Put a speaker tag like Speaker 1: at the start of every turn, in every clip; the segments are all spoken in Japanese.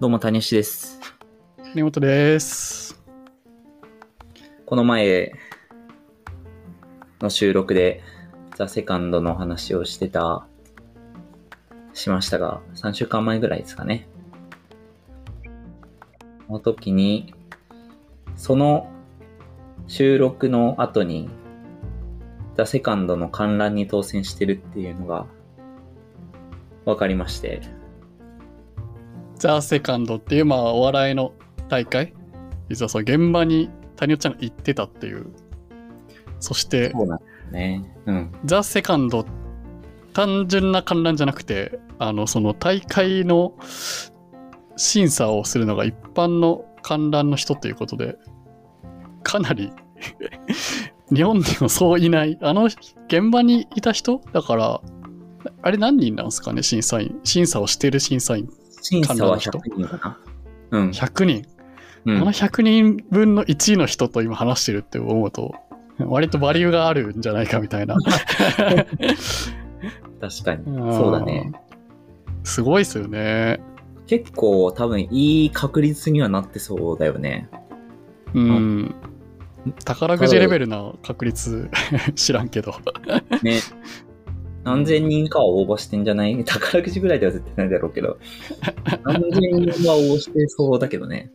Speaker 1: どうも、谷吉です。
Speaker 2: 根本です。
Speaker 1: この前の収録で、ザ・セカンドの話をしてた、しましたが、3週間前ぐらいですかね。その時に、その収録の後に、ザ・セカンドの観覧に当選してるっていうのが、分かりまして、
Speaker 2: ザ・セカンドっていう、まあ、お笑いの大会実はその現場に谷尾ちゃんが行ってたっていう。そして、
Speaker 1: そうなんですね。うん。
Speaker 2: ザ・セカンド、単純な観覧じゃなくて、あの、その大会の審査をするのが一般の観覧の人ということで、かなり 日本にもそういない、あの現場にいた人？だから、あれ何人なんですかね、審査員。審査をしてる審査員。
Speaker 1: 審査は
Speaker 2: 観覧の人
Speaker 1: 100人かな？うん。
Speaker 2: 100人。
Speaker 1: うん
Speaker 2: あの100人分の1位の人と今話してるって思うと、割とバリューがあるんじゃないかみたいな。
Speaker 1: 確かに。そうだね。
Speaker 2: すごいですよね。
Speaker 1: 結構多分いい確率にはなってそうだよね。
Speaker 2: うん。宝くじレベルな確率 知らんけど。
Speaker 1: ね。何千人かは応募してんじゃない？宝くじぐらいでは絶対ないだろうけど。何千人は応募してそうだけどね。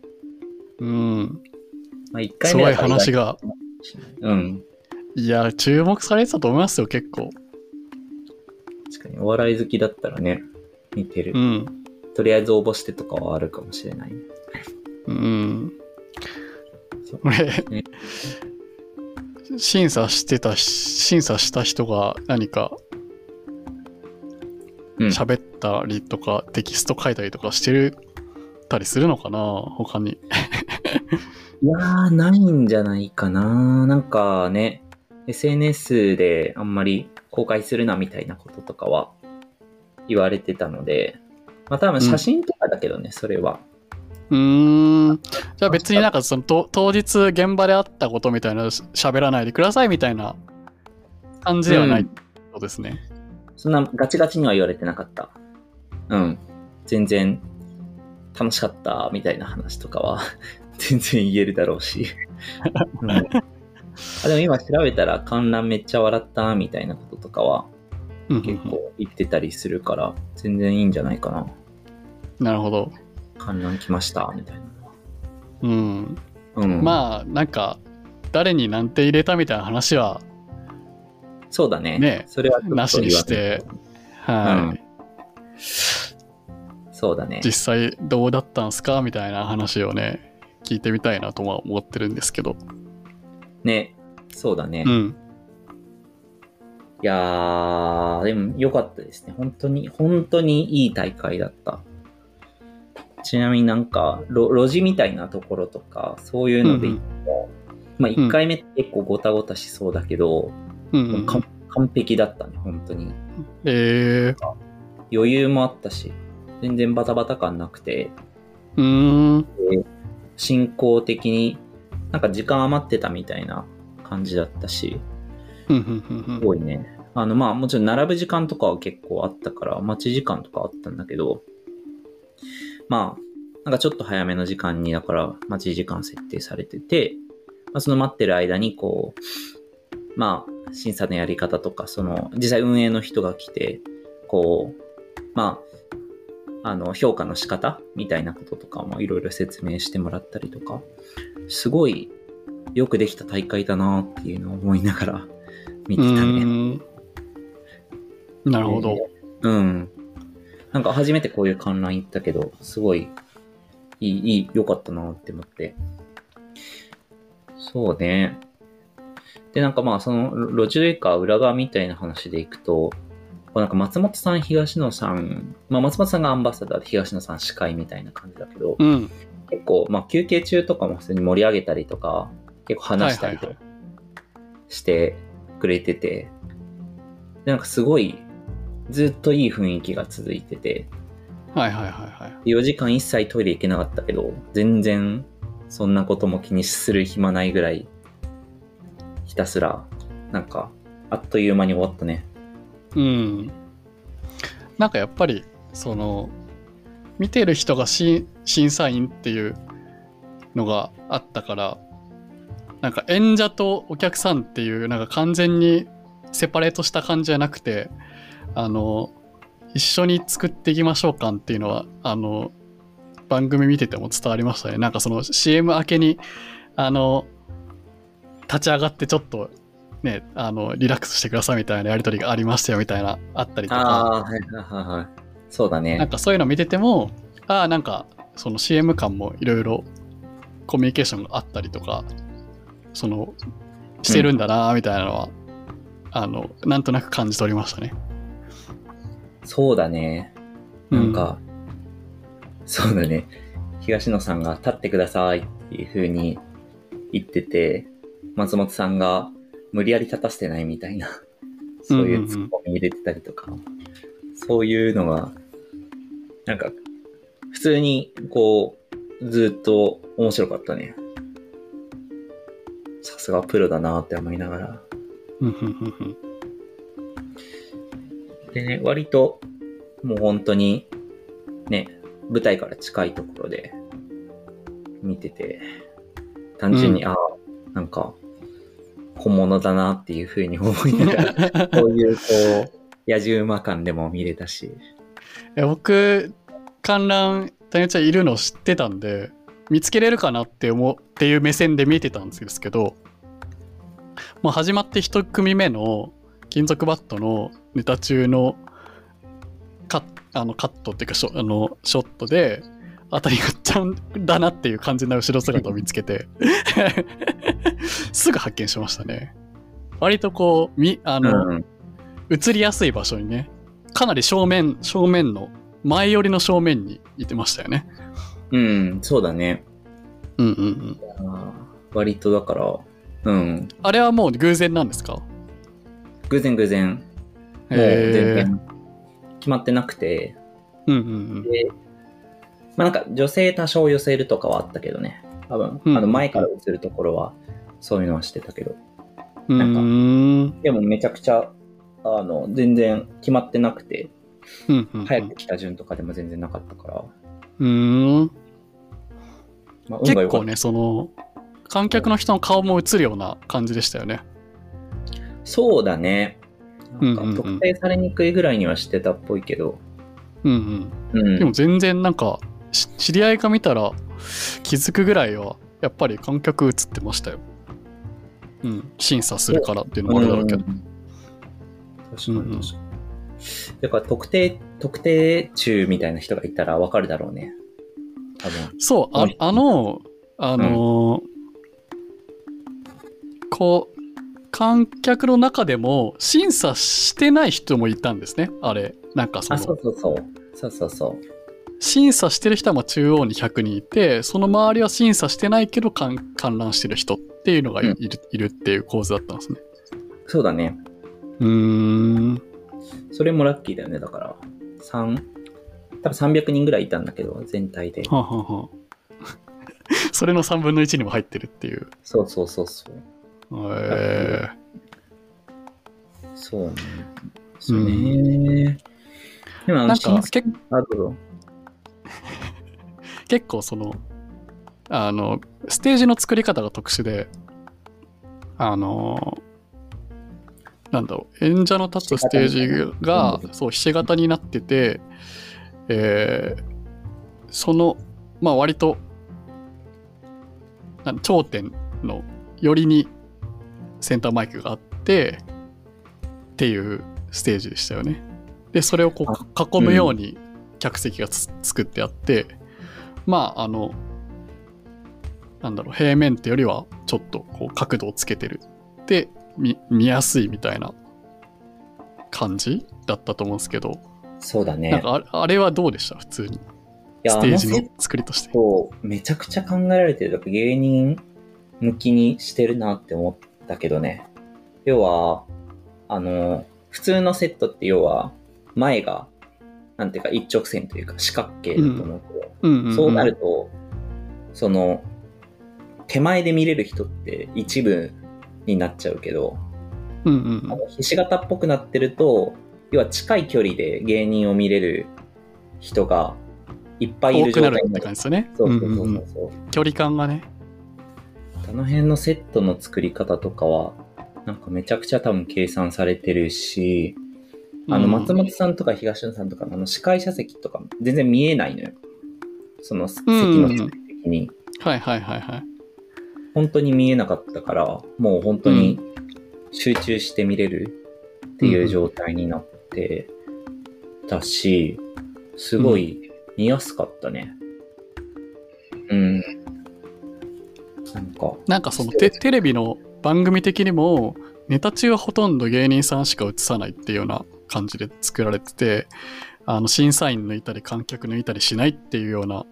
Speaker 2: うん。
Speaker 1: まあ一回
Speaker 2: すごい話が。
Speaker 1: うん。
Speaker 2: いや、注目されてたと思いますよ、結構。
Speaker 1: 確かにお笑い好きだったらね、見てる。
Speaker 2: うん。
Speaker 1: とりあえず応募してとかはあるかもしれない。
Speaker 2: うん。俺、
Speaker 1: ね
Speaker 2: 審査してた、審査した人が何か
Speaker 1: うん。
Speaker 2: 喋ったりとか、テキスト書いたりとかしてるたりするのかな？他に。
Speaker 1: いやー、ないんじゃないかな。なんかね、SNS であんまり公開するなみたいなこととかは言われてたので、まあ多分写真とかだけどね、それは。
Speaker 2: うーん。じゃあ別になんかそのと当日現場であったことみたいな喋らないでくださいみたいな感じではない
Speaker 1: うん
Speaker 2: そうですね。
Speaker 1: そんなガチガチには言われてなかった。うん。全然楽しかったみたいな話とかは 全然言えるだろうし。うん、あでも今調べたら観覧めっちゃ笑ったみたいなこととかは
Speaker 2: うん
Speaker 1: 結構言ってたりするから全然いいんじゃないかな。
Speaker 2: なるほど。
Speaker 1: 観覧来ましたみたいな。
Speaker 2: うん。
Speaker 1: うん。
Speaker 2: まあなんか誰に何て入れたみたいな話は
Speaker 1: そうだね。
Speaker 2: ね
Speaker 1: それは
Speaker 2: なしにしてはい、
Speaker 1: そうだね。
Speaker 2: 実際どうだったんすかみたいな話をね聞いてみたいなとは思ってるんですけど。
Speaker 1: ね。そうだね。い
Speaker 2: うん。
Speaker 1: やー、でも良かったですね。本当に、本当にいい大会だった。ちなみになんか、路路地みたいなところとか、そういうので言っても、まあ1回目って結構ゴタゴタしそうだけど、
Speaker 2: うん
Speaker 1: 完璧だったね、本当に。
Speaker 2: えー、
Speaker 1: 余裕もあったし、全然バタバタ感なくて、
Speaker 2: うーん。
Speaker 1: 進行的になんか時間余ってたみたいな感じだったし、すごいね。あの、まあもちろん並ぶ時間とかは結構あったから、待ち時間とかあったんだけど、まあ、なんかちょっと早めの時間に、だから待ち時間設定されてて、まあ、その待ってる間にこう、まあ、審査のやり方とか、その、実際運営の人が来て、こう、まあ、あの、評価の仕方みたいなこととかもいろいろ説明してもらったりとか、すごいよくできた大会だなっていうのを思いながら見てたね。
Speaker 2: なるほど。
Speaker 1: うん。なんか初めてこういう観覧行ったけど、すごい、いい、いい、良かったなって思って。そうね。で、なんかまあ、その、路地というか裏側みたいな話でいくと、なんか松本さん、東野さん、まあ松本さんがアンバサダーで東野さん司会みたいな感じだけど、
Speaker 2: うん。
Speaker 1: 結構、まあ休憩中とかも普通に盛り上げたりとか、結構話したりとしてくれてて、でなんかすごい、ずっといい雰囲気が続いてて、
Speaker 2: はいはいはいはい。
Speaker 1: 4時間一切トイレ行けなかったけど、全然そんなことも気にする暇ないぐらい、ひたすら、なんか、あっという間に終わったね。
Speaker 2: うん。なんかやっぱり、その、見てる人が審査員っていうのがあったから、なんか演者とお客さんっていう、なんか完全にセパレートした感じじゃなくて、あの、一緒に作っていきましょう感っていうのは、あの、番組見てても伝わりましたね。なんかその CM 明けに、あの、立ち上がってちょっと、ね、あの、リラックスしてくださいみたいなやりとりがありましたよみたいな、あったりとか。
Speaker 1: はいはいはいはい。そうだ
Speaker 2: なん
Speaker 1: ね。
Speaker 2: かそういうの見てても、ああ、なんかその CM 感もいろいろコミュニケーションがあったりとか、その、してるんだなーみたいなのは、あの、なんとなく感じ取りましたね。
Speaker 1: そうだね。なんか、そうだね。東野さんが立ってくださいっていう風に言ってて、松本さんが無理やり立たせてないみたいな、そういうツッコミ入れてたりとか、そういうのが、なんか、普通にこう、ずっと面白かったね。さすがプロだなって思いながら。でね、割と、もう本当に、ね、舞台から近いところで見てて、単純に、
Speaker 2: う
Speaker 1: ああ、なんか、本物だなっていうふうに思いながら、こういう、こう、野じ馬感でも見れたし、
Speaker 2: 僕、観覧、谷ちゃんいるの知ってたんで、見つけれるかなって思うっていう目線で見てたんですけど、もう始まって一組目の金属バットのネタ中のカッあのカットっていうかショあのショットで、あたりがっちゃんだなっていう感じの後ろ姿を見つけて、すぐ発見しましたね。割とこう、み、あの、
Speaker 1: うん、
Speaker 2: 映りやすい場所にね、かなり正面、正面の、前寄りの正面にいてましたよね。
Speaker 1: うん、そうだね。
Speaker 2: うんうんうん。
Speaker 1: 割とだから、うん、
Speaker 2: あれはもう偶然なんですか？
Speaker 1: 偶然偶然、もう全
Speaker 2: へ
Speaker 1: 然決まってなくて、
Speaker 2: うんうん
Speaker 1: で、まあなんか女性多少寄せるとかはあったけどね。多分、
Speaker 2: うん
Speaker 1: あの前から映るところはそういうのはしてたけど。
Speaker 2: うん。
Speaker 1: なんか。でもめちゃくちゃ、あの、全然決まってなくて、
Speaker 2: うんうんうん
Speaker 1: 早く来た順とかでも全然なかったから、
Speaker 2: うーん。
Speaker 1: まあ。
Speaker 2: 結構ね、その、観客の人の顔も映るような感じでしたよね。
Speaker 1: そうだね。なんか特定されにくいぐらいにはしてたっぽいけど、
Speaker 2: うん
Speaker 1: う
Speaker 2: うん。でも
Speaker 1: ん。
Speaker 2: 全然なんか、し知り合いが見たら気づくぐらいは、やっぱり観客映ってましたよ。うん。審査するからっていうのもあるだろうけど
Speaker 1: う。ん確かに
Speaker 2: うんうん
Speaker 1: 確かに。だから特定、特定中みたいな人がいたらわかるだろうね。多分。
Speaker 2: そう、あ
Speaker 1: うん
Speaker 2: あの、あのーこう、観客の中でも審査してない人もいたんですね、あれ。なんかそ
Speaker 1: あ、そ
Speaker 2: の
Speaker 1: う、そうそう。そうそうそう。
Speaker 2: 審査してる人はまあ中央に100人いて、その周りは審査してないけど観観覧してる人っていうのがい,、
Speaker 1: うん
Speaker 2: るいるっていう構図だったんですね。
Speaker 1: そうだね。
Speaker 2: うーん。
Speaker 1: それもラッキーだよね。だから、3、多分300人ぐらいいたんだけど、全体で。
Speaker 2: はあはあはあ それの3分の1にも入ってるっていう。
Speaker 1: そうそうそうそう。
Speaker 2: え
Speaker 1: そうね。そうね。でもあの、
Speaker 2: なんか。結構そのあのステージの作り方が特殊であのなんだろう演者の立つステージが
Speaker 1: うん
Speaker 2: そうひし形になってて、えーそのまあ割と頂点の寄りにセンターマイクがあってっていうステージでしたよね。でそれをこう囲むように客席がつ作ってあって、まああのなんだろう平面ってよりはちょっとこう角度をつけてるで見見やすいみたいな感じだったと思うんですけど、
Speaker 1: そうだね。
Speaker 2: なんかああれはどうでした？普通にステージ
Speaker 1: あの
Speaker 2: 作りとして。
Speaker 1: トめちゃくちゃ考えられてる。芸人向きにしてるなって思ったけどね。要は、あの、普通のセットって要は、前が、なんていうか一直線というか四角形だと思うけど、そうなると、その、手前で見れる人って一部になっちゃうけど、
Speaker 2: うんうん
Speaker 1: あのひし形っぽくなってると、要は近い距離で芸人を見れる人がいっぱいい
Speaker 2: る
Speaker 1: る状態になる
Speaker 2: って感じですよね。
Speaker 1: そうそうそう
Speaker 2: うんうんうん
Speaker 1: そうそう。
Speaker 2: 距離感がね。
Speaker 1: あの辺のセットの作り方とかは、なんかめちゃくちゃ多分計算されてるし、あの、
Speaker 2: うん
Speaker 1: 松本さんとか東野さんとかのあの司会者席とか全然見えないのよ。その席の席的に。
Speaker 2: はいはいはいはい。
Speaker 1: 本当に見えなかったから、もう本当に集中して見れるっていう状態になってたし、すごい見やすかったね。うん。なんか、
Speaker 2: なんかそのテテレビの番組的にもネタ中はほとんど芸人さんしか映さないっていうような感じで作られててあの審査員抜いたり観客抜いたりしないっていうような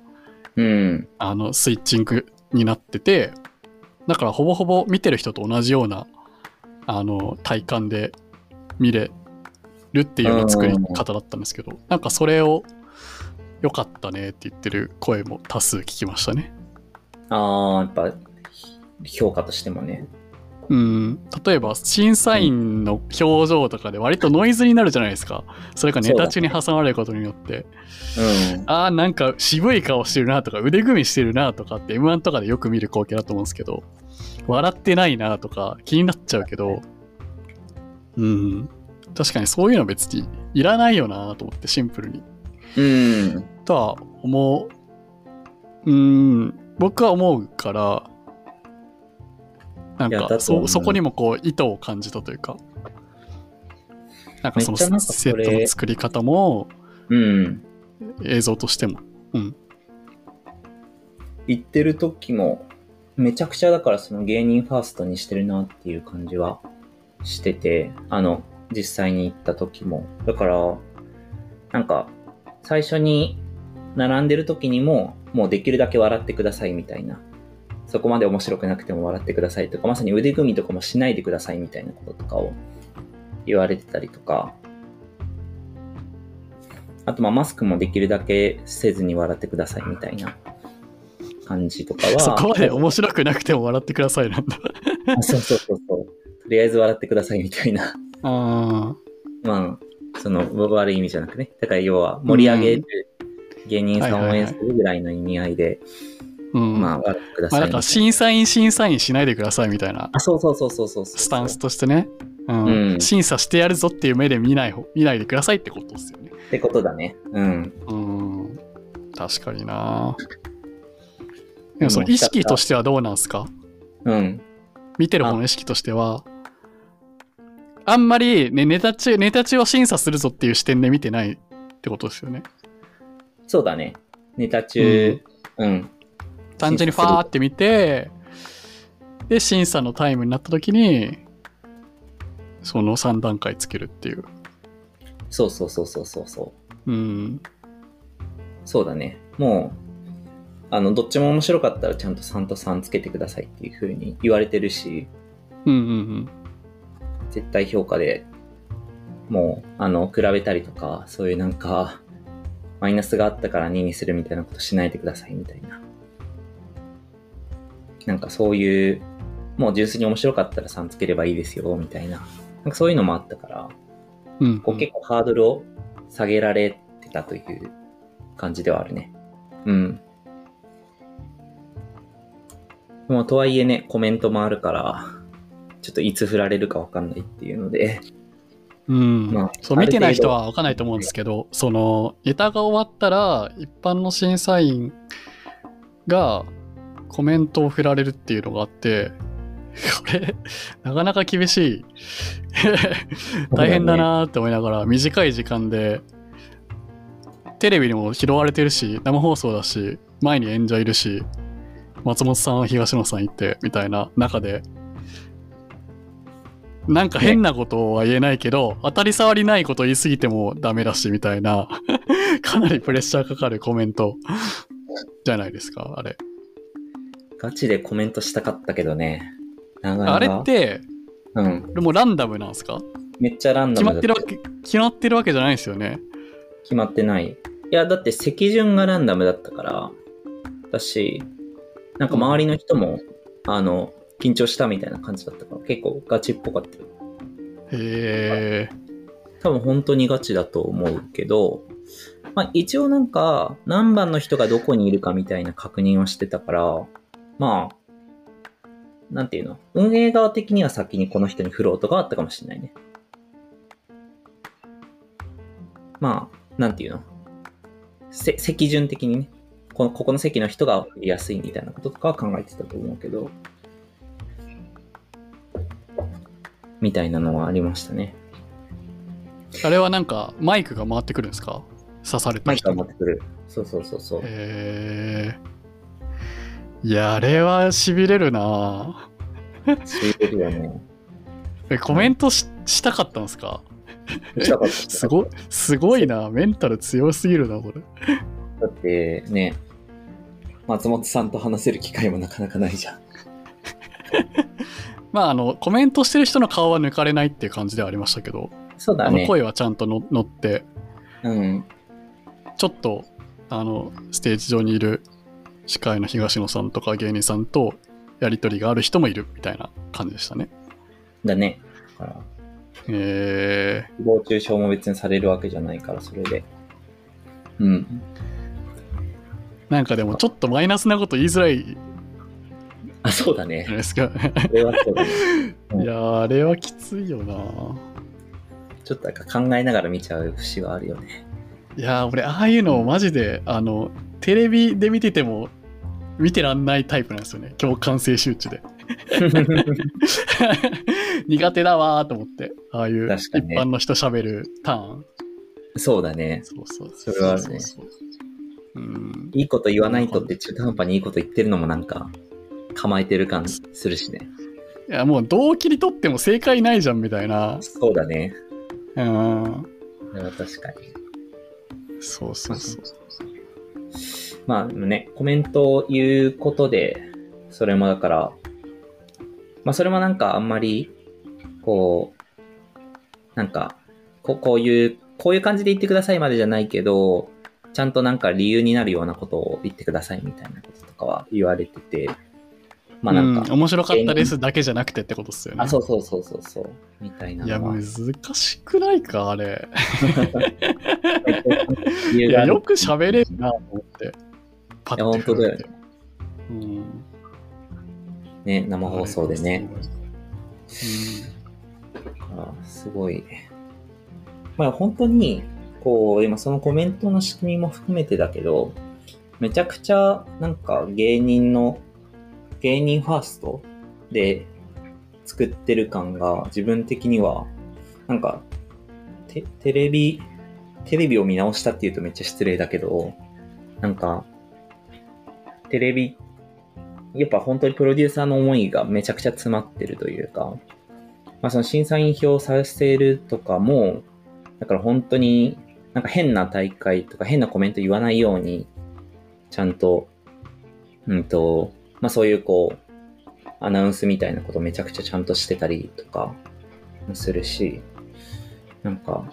Speaker 1: うん。
Speaker 2: あのスイッチングになっててだからほぼほぼ見てる人と同じようなあの体感で見れるっていうような作り方だったんですけどなんかそれを良かったねって言ってる声も多数聞きましたね。
Speaker 1: ああ、やっぱ、評価としてもね。
Speaker 2: うん、例えば審査員の表情とかで割とノイズになるじゃないですか。それがネタ中に挟まれることによって、
Speaker 1: うん。
Speaker 2: ああなんか渋い顔してるなとか腕組みしてるなとかって M1 とかでよく見る光景だと思うんですけど笑ってないなとか気になっちゃうけど。うん。確かにそういうの別にいらないよなと思ってシンプルに。
Speaker 1: うん。
Speaker 2: とは思う。うん。僕は思うからなんかそうそこにもこう意図を感じたというかなんかそのセットの作り方も
Speaker 1: うん。
Speaker 2: 映像としてもうん
Speaker 1: 言ってる時も、めちゃくちゃだからその芸人ファーストにしてるなっていう感じはしてて、あの、実際に行った時も。だから、なんか、最初に並んでる時にも、もうできるだけ笑ってくださいみたいな。そこまで面白くなくても笑ってくださいとか、まさに腕組みとかもしないでくださいみたいなこととかを言われてたりとか、あとまあマスクもできるだけせずに笑ってくださいみたいな感じとかは。
Speaker 2: そこまで面白くなくても笑ってくださいなんだ
Speaker 1: あそうそうそうそう。とりあえず笑ってくださいみたいな。
Speaker 2: あ
Speaker 1: まあ、その悪い意味じゃなくね。だから要は盛り上げる芸人さんを応援するぐらいの意味合いで、
Speaker 2: ーうん
Speaker 1: まあ笑ってください。
Speaker 2: まあだから審査員審査員しないでくださいみたいな
Speaker 1: あ、そうそうそうそうそう。
Speaker 2: スタンスとしてね、うん
Speaker 1: うん
Speaker 2: 審査してやるぞっていう目で見ない方見ないでくださいってことですよね
Speaker 1: ってことだね。うん。
Speaker 2: うん確かになでもその意識としてはどうなんすか？
Speaker 1: うん。
Speaker 2: 見てる方の意識としてはあんまり、ね、ネタ中ネタ中を審査するぞっていう視点で見てないってことですよね
Speaker 1: そうだね。ネタ中、うん。
Speaker 2: 単純にファーって見てで審査のタイムになった時にその3段階つけるっていう
Speaker 1: そうそうそうそうそうそう。
Speaker 2: うん
Speaker 1: そうだね。もう、あの、どっちも面白かったらちゃんと3と3つけてくださいっていう風に言われてるし、
Speaker 2: うんうんうん
Speaker 1: 絶対評価でもう、あの、比べたりとか、そういうなんか、マイナスがあったから2にするみたいなことしないでくださいみたいな。なんかそういう、もう純粋に面白かったら3つければいいですよ、みたいな。なんかそういうのもあったから、
Speaker 2: うん
Speaker 1: こう結構ハードルを下げられてたという感じではあるね。うん。でもとはいえね、コメントもあるから、ちょっといつ振られるかわかんないっていうので、
Speaker 2: うん
Speaker 1: まあ
Speaker 2: そう見てない人は分かんないと思うんですけどそのネタが終わったら一般の審査員がコメントを振られるっていうのがあってこれなかなか厳しい。大変だなーって思いながら短い時間でテレビにも拾われてるし生放送だし前に演者いるし松本さん東野さんいてみたいな中で。なんか変なことは言えないけど、当たり障りないこと言い過ぎてもダメだしみたいな。かなりプレッシャーかかるコメント。じゃないですかあれ。
Speaker 1: ガチでコメントしたかったけどね。なかなか
Speaker 2: あれって
Speaker 1: うん。
Speaker 2: もうランダムなんですか？
Speaker 1: めっちゃランダムだ
Speaker 2: 決まってるわけ決まってるわけじゃないですよね
Speaker 1: 決まってない。いや、だって席順がランダムだったから、だし、なんか周りの人も、あの、緊張したみたいな感じだったから、結構ガチっぽかったよ。
Speaker 2: へえ
Speaker 1: 多分本当にガチだと思うけど、まあ一応なんか、何番の人がどこにいるかみたいな確認をしてたから、まあ、なんていうの？運営側的には先にこの人に振ろうとかあったかもしれないね。まあ、なんていうの？せ席順的にね、この、ここの席の人がいやすいみたいなこととかは考えてたと思うけど、みたいなのはありましたね。
Speaker 2: あれはなんかマイクが回ってくるんですか？刺された
Speaker 1: マイクが持ってくる。そうそうそうそう。
Speaker 2: へえいやあれは痺れるな
Speaker 1: しびれるよね。
Speaker 2: えコメントししたかったんですか？
Speaker 1: したかった
Speaker 2: すごすごいなメンタル強すぎるなこれ
Speaker 1: だってね、松本さんと話せる機会もなかなかないじゃん。
Speaker 2: まああのコメントしてる人の顔は抜かれないっていう感じではありましたけど、
Speaker 1: そうだね。
Speaker 2: 声はちゃんとの乗って
Speaker 1: うん。
Speaker 2: ちょっとあのステージ上にいる司会の東野さんとか芸人さんとやり取りがある人もいるみたいな感じでしたね
Speaker 1: だね。だから、
Speaker 2: え
Speaker 1: 誹謗中傷も別にされるわけじゃないから、それで。うん。
Speaker 2: ー、なんかでもちょっとマイナスなこと言いづらいじ
Speaker 1: あ、そうだね。
Speaker 2: ですか
Speaker 1: それはそうだね。うん
Speaker 2: いやーあれはきついよな
Speaker 1: ちょっとなんか考えながら見ちゃう節はあるよね。
Speaker 2: いやー俺ああいうのをマジであのテレビで見てても見てらんないタイプなんですよね。共感性周知で。苦手だわーと思って。ああいう一般の人喋るターン。
Speaker 1: そうだね。
Speaker 2: そうそう。
Speaker 1: それはあるね。いいこと言わないとって中途半端にいいこと言ってるのもなんか、構えてる感するしね。
Speaker 2: いやもうどう切り取っても正解ないじゃんみたいな。
Speaker 1: そうだね。
Speaker 2: うん。
Speaker 1: 確かに。
Speaker 2: そうそうそう
Speaker 1: まあね、コメントを言うことで、それもだから、まあそれもなんかあんまり、こう、なんか、ここういう、こういう感じで言ってくださいまでじゃないけど、ちゃんとなんか理由になるようなことを言ってくださいみたいなこととかは言われてて、まあなんか、
Speaker 2: うん面白かったですだけじゃなくてってことですよね
Speaker 1: あ、そうそうそうそうそう、みたいない
Speaker 2: や。難しくないかあれ いやよく喋れるなと思ってパ
Speaker 1: いや本当だよね。
Speaker 2: うん
Speaker 1: ね、生放送でね。
Speaker 2: うん
Speaker 1: あすごい。まあ本当に、こう、今そのコメントの仕組みも含めてだけど、めちゃくちゃなんか芸人の、芸人ファーストで作ってる感が自分的には、なんか、テレビ、テレビを見直したっていうとめっちゃ失礼だけど、なんか、テレビ、やっぱ本当にプロデューサーの思いがめちゃくちゃ詰まってるというか、まあその審査員票をさせるとかも、だから本当になんか変な大会とか変なコメント言わないように、ちゃんと、うんと、まあそういうこう、アナウンスみたいなことめちゃくちゃちゃんとしてたりとかもするし、なんか、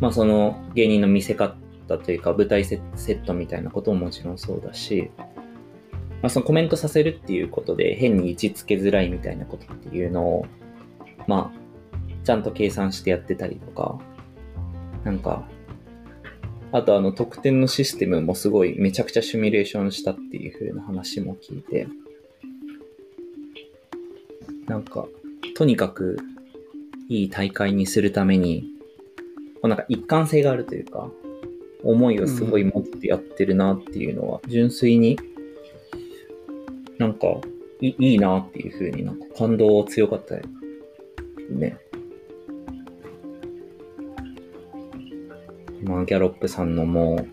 Speaker 1: まあその芸人の見せ方というか舞台セットみたいなことももちろんそうだし、まあそのコメントさせるっていうことで変に位置つけづらいみたいなことっていうのを、まあ、ちゃんと計算してやってたりとか、なんか、あとあの得点のシステムもすごいめちゃくちゃシミュレーションしたっていう風な話も聞いて、なんか、とにかくいい大会にするために、こうなんか一貫性があるというか、思いをすごい持ってやってるなっていうのは、純粋になんかいいいなっていう風になんか感動強かったね。まあ、ギャロップさんのもう、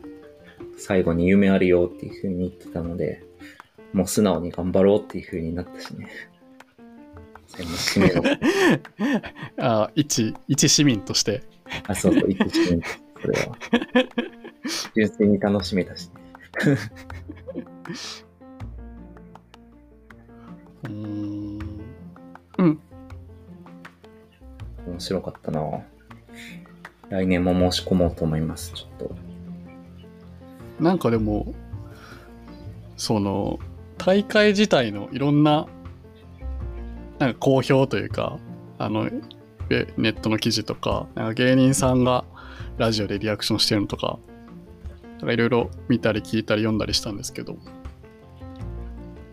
Speaker 1: 最後に夢あるよっていう風に言ってたので、もう素直に頑張ろうっていう風になったしね。最後の締めの、
Speaker 2: あ一一市民として
Speaker 1: あ、そうそう、一致してそれは。純粋に楽しめたしね。
Speaker 2: うーんうん
Speaker 1: 面白かったな来年も申し込もうと思います、ちょっと。
Speaker 2: なんかでもその大会自体のいろんななんか好評というかあのネットの記事とかなんか芸人さんがラジオでリアクションしてるのとかとかいろいろ見たり聞いたり読んだりしたんですけど、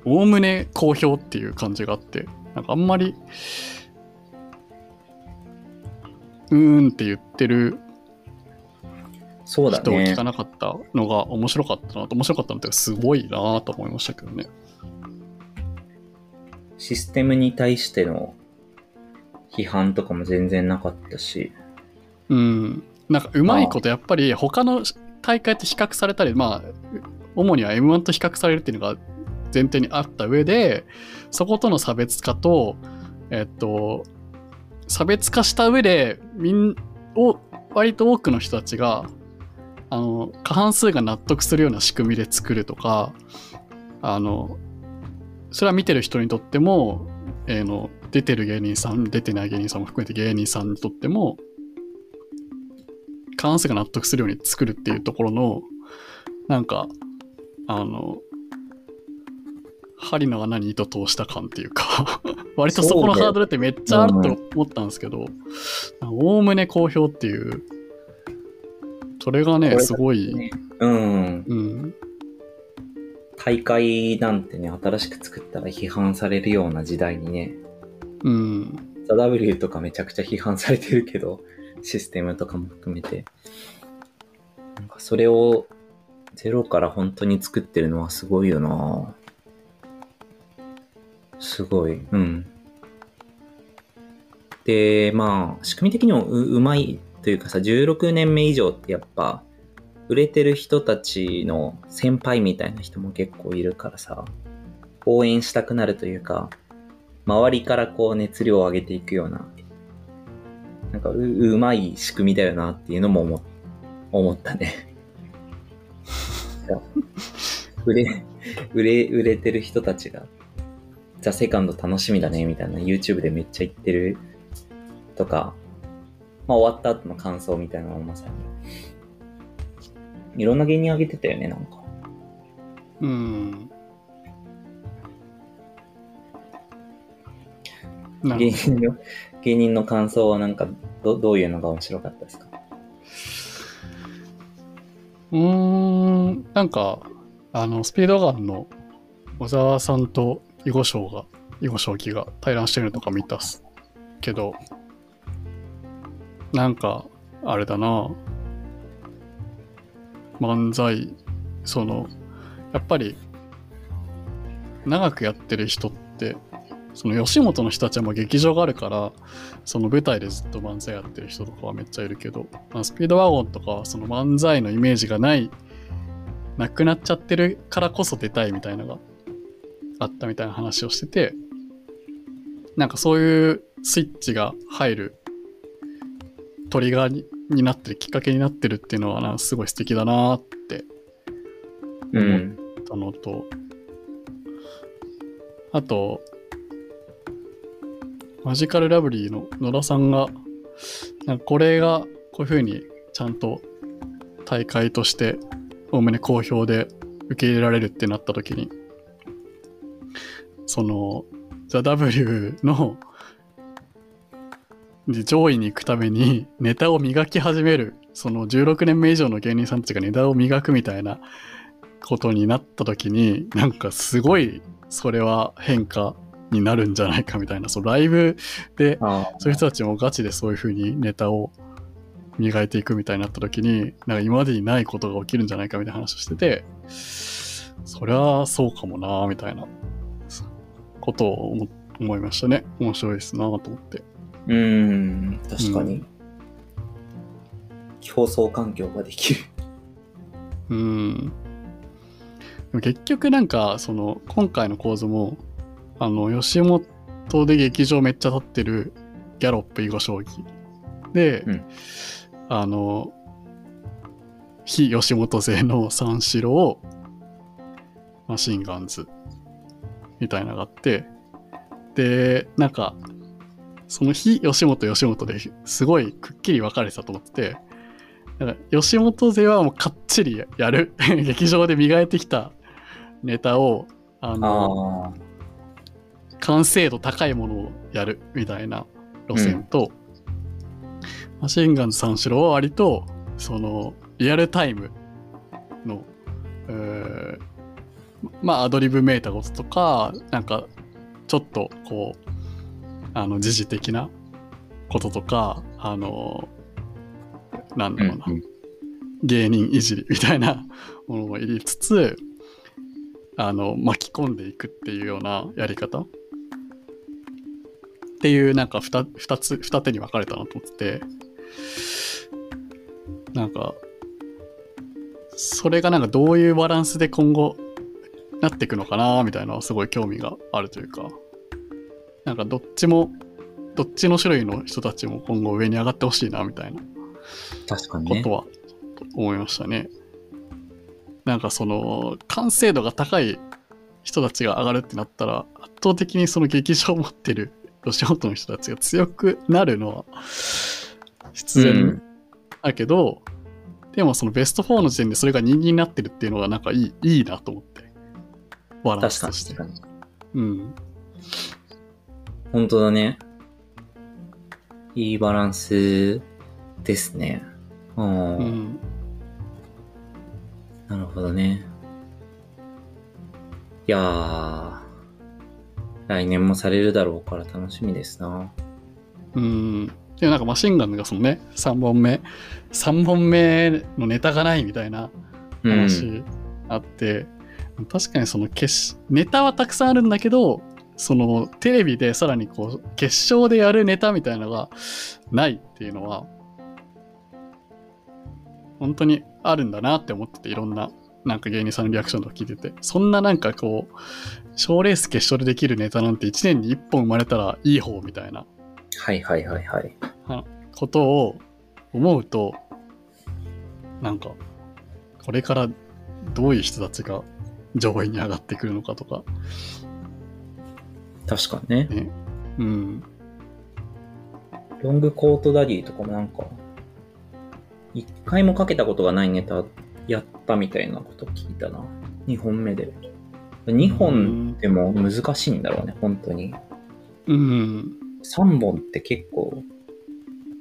Speaker 2: おおむね好評っていう感じがあって、なんかあんまり、うーんって言ってる人を聞か。なかったのが面白かったなと、面白かったのってすごいなと思いましたけどね。
Speaker 1: システムに対しての批判とかも全然なかったし。
Speaker 2: うん。なんかうまいことやっぱり他の大会と比較されたり、まあ、主には M1 と比較されるっていうのが前提にあった上で、そことの差別化と、えっと、差別化した上で、みん、を、割と多くの人たちが、あの、過半数が納得するような仕組みで作るとか、あの、それは見てる人にとっても、えーの、出てる芸人さん、出てない芸人さんも含めて芸人さんにとっても、過半数が納得するように作るっていうところの、なんか、あの、針の穴に糸通した感っていうか、割とそこのハードルってめっちゃあると思ったんですけど、おおむね好評っていう、それがね、すごい、
Speaker 1: ねうん。
Speaker 2: うん、
Speaker 1: 大会なんてね、新しく作ったら批判されるような時代にね、
Speaker 2: うん、
Speaker 1: ザ・ W とかめちゃくちゃ批判されてるけど、システムとかも含めて。なんかそれをゼロから本当に作ってるのはすごいよなすごい。うん。で、まあ、仕組み的にもううまいというかさ、16年目以上ってやっぱ、売れてる人たちの先輩みたいな人も結構いるからさ、応援したくなるというか、周りからこう熱量を上げていくような、なんかううまい仕組みだよなっていうのも思思ったね。売れ、売れ、売れてる人たちが、ザ・セカンド楽しみだねみたいな YouTube でめっちゃ言ってるとか、まあ終わった後の感想みたいなのもまさに、いろんな芸人あげてたよね、なんか。
Speaker 2: うん。
Speaker 1: 芸人の、芸人の感想はなんか、ど、どういうのが面白かったですか？
Speaker 2: うーん、なんか、あの、スピードガンの小沢さんと囲碁将が、囲碁将棋が対談してるとか見たっすけど、なんか、あれだな、漫才、その、やっぱり、長くやってる人って、その吉本の人たちはもう劇場があるから、その舞台でずっと漫才やってる人とかはめっちゃいるけど、まあ、スピードワゴンとかはその漫才のイメージがない、なくなっちゃってるからこそ出たいみたいなのがあったみたいな話をしてて、なんかそういうスイッチが入るトリガーにになってる、きっかけになってるっていうのはなすごい素敵だなって。思ったのと、あと、マジカルラブリーの野田さんが、なんかこれがこういう風にちゃんと大会としておおむね好評で受け入れられるってなった時に、その、ザ・ W ので上位に行くためにネタを磨き始める、その16年目以上の芸人さんたちがネタを磨くみたいなことになった時になんかすごいそれは変化になるんじゃないかみたいなそのライブで
Speaker 1: あ
Speaker 2: そういう人たちもガチでそういう風にネタを磨いていくみたいになった時になんか今までにないことが起きるんじゃないかみたいな話をしててそりゃそうかもなみたいなことを思思いましたね。面白いですなと思って。
Speaker 1: うーん、確かに。競争環境ができる。
Speaker 2: うん。結局なんかその今回の構図もあの吉本で劇場めっちゃ立ってるギャロップ囲碁将棋。で、
Speaker 1: うん。
Speaker 2: あの非吉本勢の三四郎マシンガンズみたいなのがあってでなんかその非吉本吉本ですごいくっきり分かれてたと思っててなんか吉本勢はもうかっちりやる 劇場で磨いてきたネタをあの
Speaker 1: ああ。
Speaker 2: 完成度高いものをやるみたいな路線と、マシンガンズ三四郎は割とそのリアルタイムの、えーまあアドリブめいたこととか、なんかちょっとこう、あの時事的なこととか、あの、なんだろうな、芸人いじりみたいな ものも入れつつ、あの、巻き込んでいくっていうようなやり方っていう、なんか二二つ、二手に分かれたなと思ってて、なんか、それがなんかどういうバランスで今後なっていくのかなみたいなすごい興味があるというか、なんかどっちも、どっちの種類の人たちも今後上に上がってほしいなみたいな
Speaker 1: 確かにね
Speaker 2: こと。は思いましたね。なんかその完成度が高い人たちが上がるってなったら圧倒的にその劇場を持ってる吉本の人たちが強くなるのは必然だけど、でもそのベスト4の時点でそれが人間になってるっていうのがなんかいいいいなと思ってバランス
Speaker 1: 確かに
Speaker 2: として
Speaker 1: 確かに。
Speaker 2: うん
Speaker 1: 本当だね。いいバランスですね。うん。
Speaker 2: うん
Speaker 1: なるほどね。いやー、来年もされるだろうから楽しみですな。
Speaker 2: うんでなんかマシンガンがそのね3本目3本目のネタがないみたいな
Speaker 1: うん。
Speaker 2: 話あって、確かにその決ネタはたくさんあるんだけどそのテレビでさらにこう決勝でやるネタみたいなのがないっていうのは本当にあるんだなって思ってていろんななんか芸人さんのリアクションとか聞いててそんななんかこう賞レース決勝でできるネタなんて1年に1本生まれたらいい方みたいな
Speaker 1: はいはいはいはい。
Speaker 2: ことを思うとなんかこれからどういう人たちが上位に上がってくるのかとか
Speaker 1: 確かにね。
Speaker 2: うん
Speaker 1: ロングコートダディとかもなんか、一回もかけたことがないネタやったみたいなこと聞いたな。二本目で。二本でも難しいんだろうね、本当に。
Speaker 2: うん
Speaker 1: 三本って結構、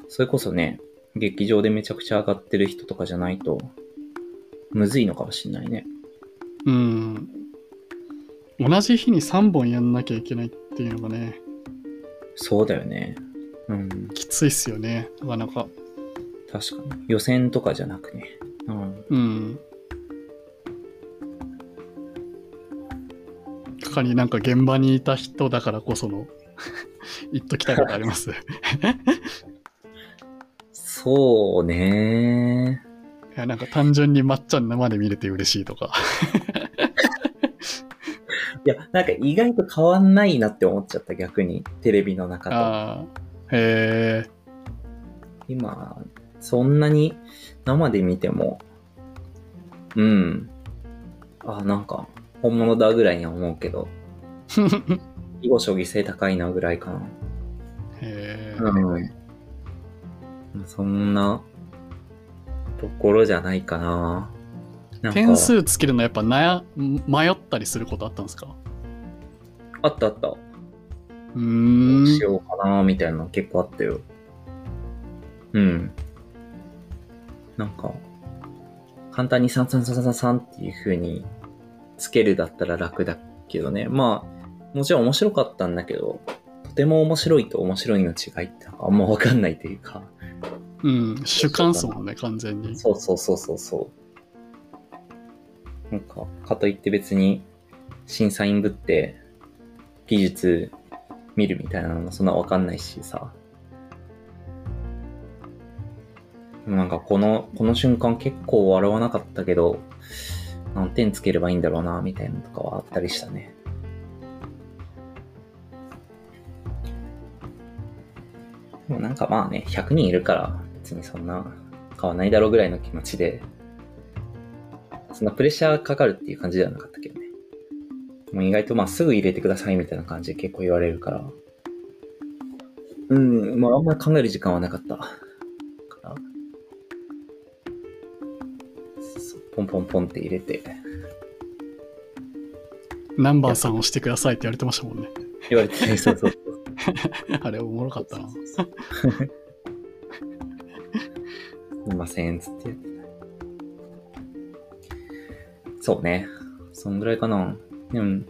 Speaker 1: それこそね、劇場でめちゃくちゃ上がってる人とかじゃないと、むずいのかもしんないね。
Speaker 2: うん同じ日に3本やんなきゃいけないっていうのがね
Speaker 1: そうだよね。うん。
Speaker 2: きついっすよねなかなか
Speaker 1: 確かに。予選とかじゃなくね。うん。
Speaker 2: うん他になんか現場にいた人だからこその 言っときたいことあります？
Speaker 1: そうね。
Speaker 2: いやなんか単純にまっちゃん生で見れて嬉しいとか
Speaker 1: いや、なんか意外と変わんないなって思っちゃった、逆に。テレビの中と。
Speaker 2: へえ
Speaker 1: 今、そんなに生で見ても、うん。あ、なんか、本物だぐらいには思うけど、囲碁将棋性高いなぐらいかな。
Speaker 2: へえ
Speaker 1: うん。そんな、ところじゃないかな。
Speaker 2: 点数つけるのやっぱ悩迷ったりすることあったんですか？
Speaker 1: あったあった。
Speaker 2: う
Speaker 1: ど
Speaker 2: ー
Speaker 1: うし
Speaker 2: ん
Speaker 1: ようかな、みたいなの結構あったよ。うん。なんか、簡単に33333っていう風につけるだったら楽だけどね。まあ、もちろん面白かったんだけど、とても面白いと面白いの違いってあんまわかんないというか。
Speaker 2: うん主観っすもんね完全に
Speaker 1: そうそうそうそうそう。なんか、かといって別に審査員ぶって技術見るみたいなのもそんなわかんないしさ。なんかこの、この瞬間結構笑わなかったけど、何点つければいいんだろうな、みたいなのとかはあったりしたね。でもなんかまあね、100人いるから別にそんな変わんないだろうぐらいの気持ちで、そんなプレッシャーかかるっていう感じではなかったけどね。もう意外とまあすぐ入れてくださいみたいな感じで結構言われるから。うん、まああんまり考える時間はなかった。からポンポンポンって入れて、
Speaker 2: 何番さん押してくださいって言われてましたもんね
Speaker 1: 言われて、そうそうそう。
Speaker 2: あれおもろかったな
Speaker 1: すいません、つってやってた。そうね。そんぐらいかな。でも、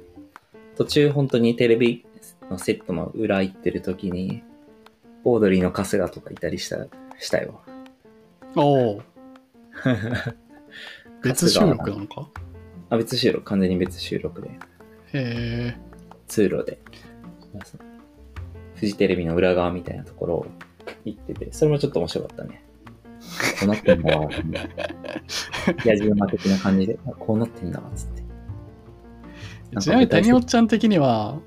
Speaker 1: 途中本当にテレビのセットの裏行ってる時に、オードリーの春日とかいたりした、したよ。
Speaker 2: おお。別収録なのか？
Speaker 1: あ、別収録、完全に別収録で。
Speaker 2: へえ。
Speaker 1: 通路で。フジテレビの裏側みたいなところを行ってて、それもちょっと面白かったね。こうなってんだ。わ、みたいな。野じ馬的な感じで、こうなってんだ。わ、つって。
Speaker 2: ちなみに谷尾ちゃん的には、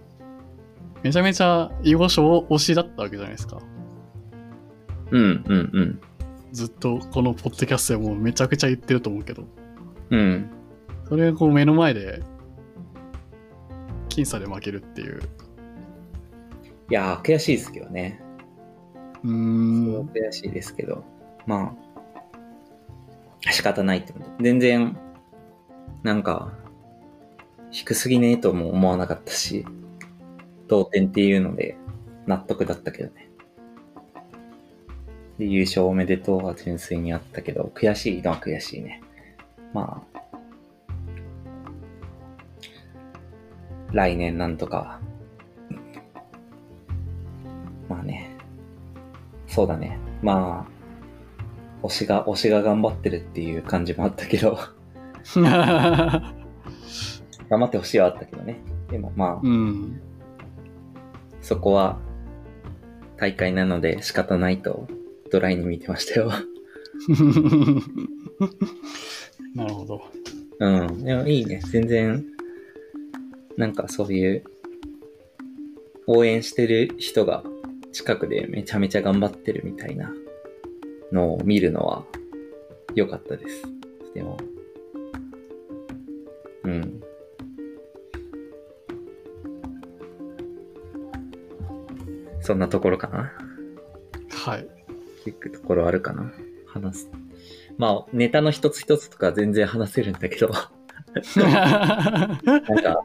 Speaker 2: めちゃめちゃ囲碁将推しだ。ったわけじゃないですか。
Speaker 1: うん、うん、うん。
Speaker 2: ずっとこのポッドキャストでもうめちゃくちゃ言ってると思うけど、
Speaker 1: うん。
Speaker 2: それがこう目の前で、僅差で負けるっていう。
Speaker 1: いやー、悔しいですけどね。
Speaker 2: うん。
Speaker 1: 悔しいですけど、まあ、仕方ないってこと。全然、なんか、低すぎねえとも思わなかったし、同点っていうので納得だったけどね。で優勝おめでとうは純粋にあったけど、悔しいのは悔しいね。まあ、来年なんとか、まあね、そうだね。まあ、推しが、推しが頑張ってるっていう感じもあったけど、頑張ってほしいはあったけどね。でもまあ、
Speaker 2: うん。
Speaker 1: そこは大会なので仕方ないとドライに見てましたよ。
Speaker 2: なるほど。
Speaker 1: うん。でもいいね。全然、なんかそういう、応援してる人が近くでめちゃめちゃ頑張ってるみたいなのを見るのは良かったです。でも、うん。そんなところかな？
Speaker 2: はい。
Speaker 1: 聞くところあるかな？話す。まあ、ネタの一つ一つとか全然話せるんだけど、なんか、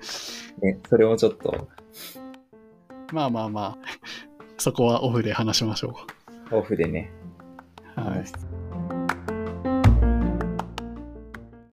Speaker 1: ね、それもちょっと
Speaker 2: まあまあまあ、そこはオフで話しましょ
Speaker 1: オフでね、
Speaker 2: う。はい
Speaker 1: 話。す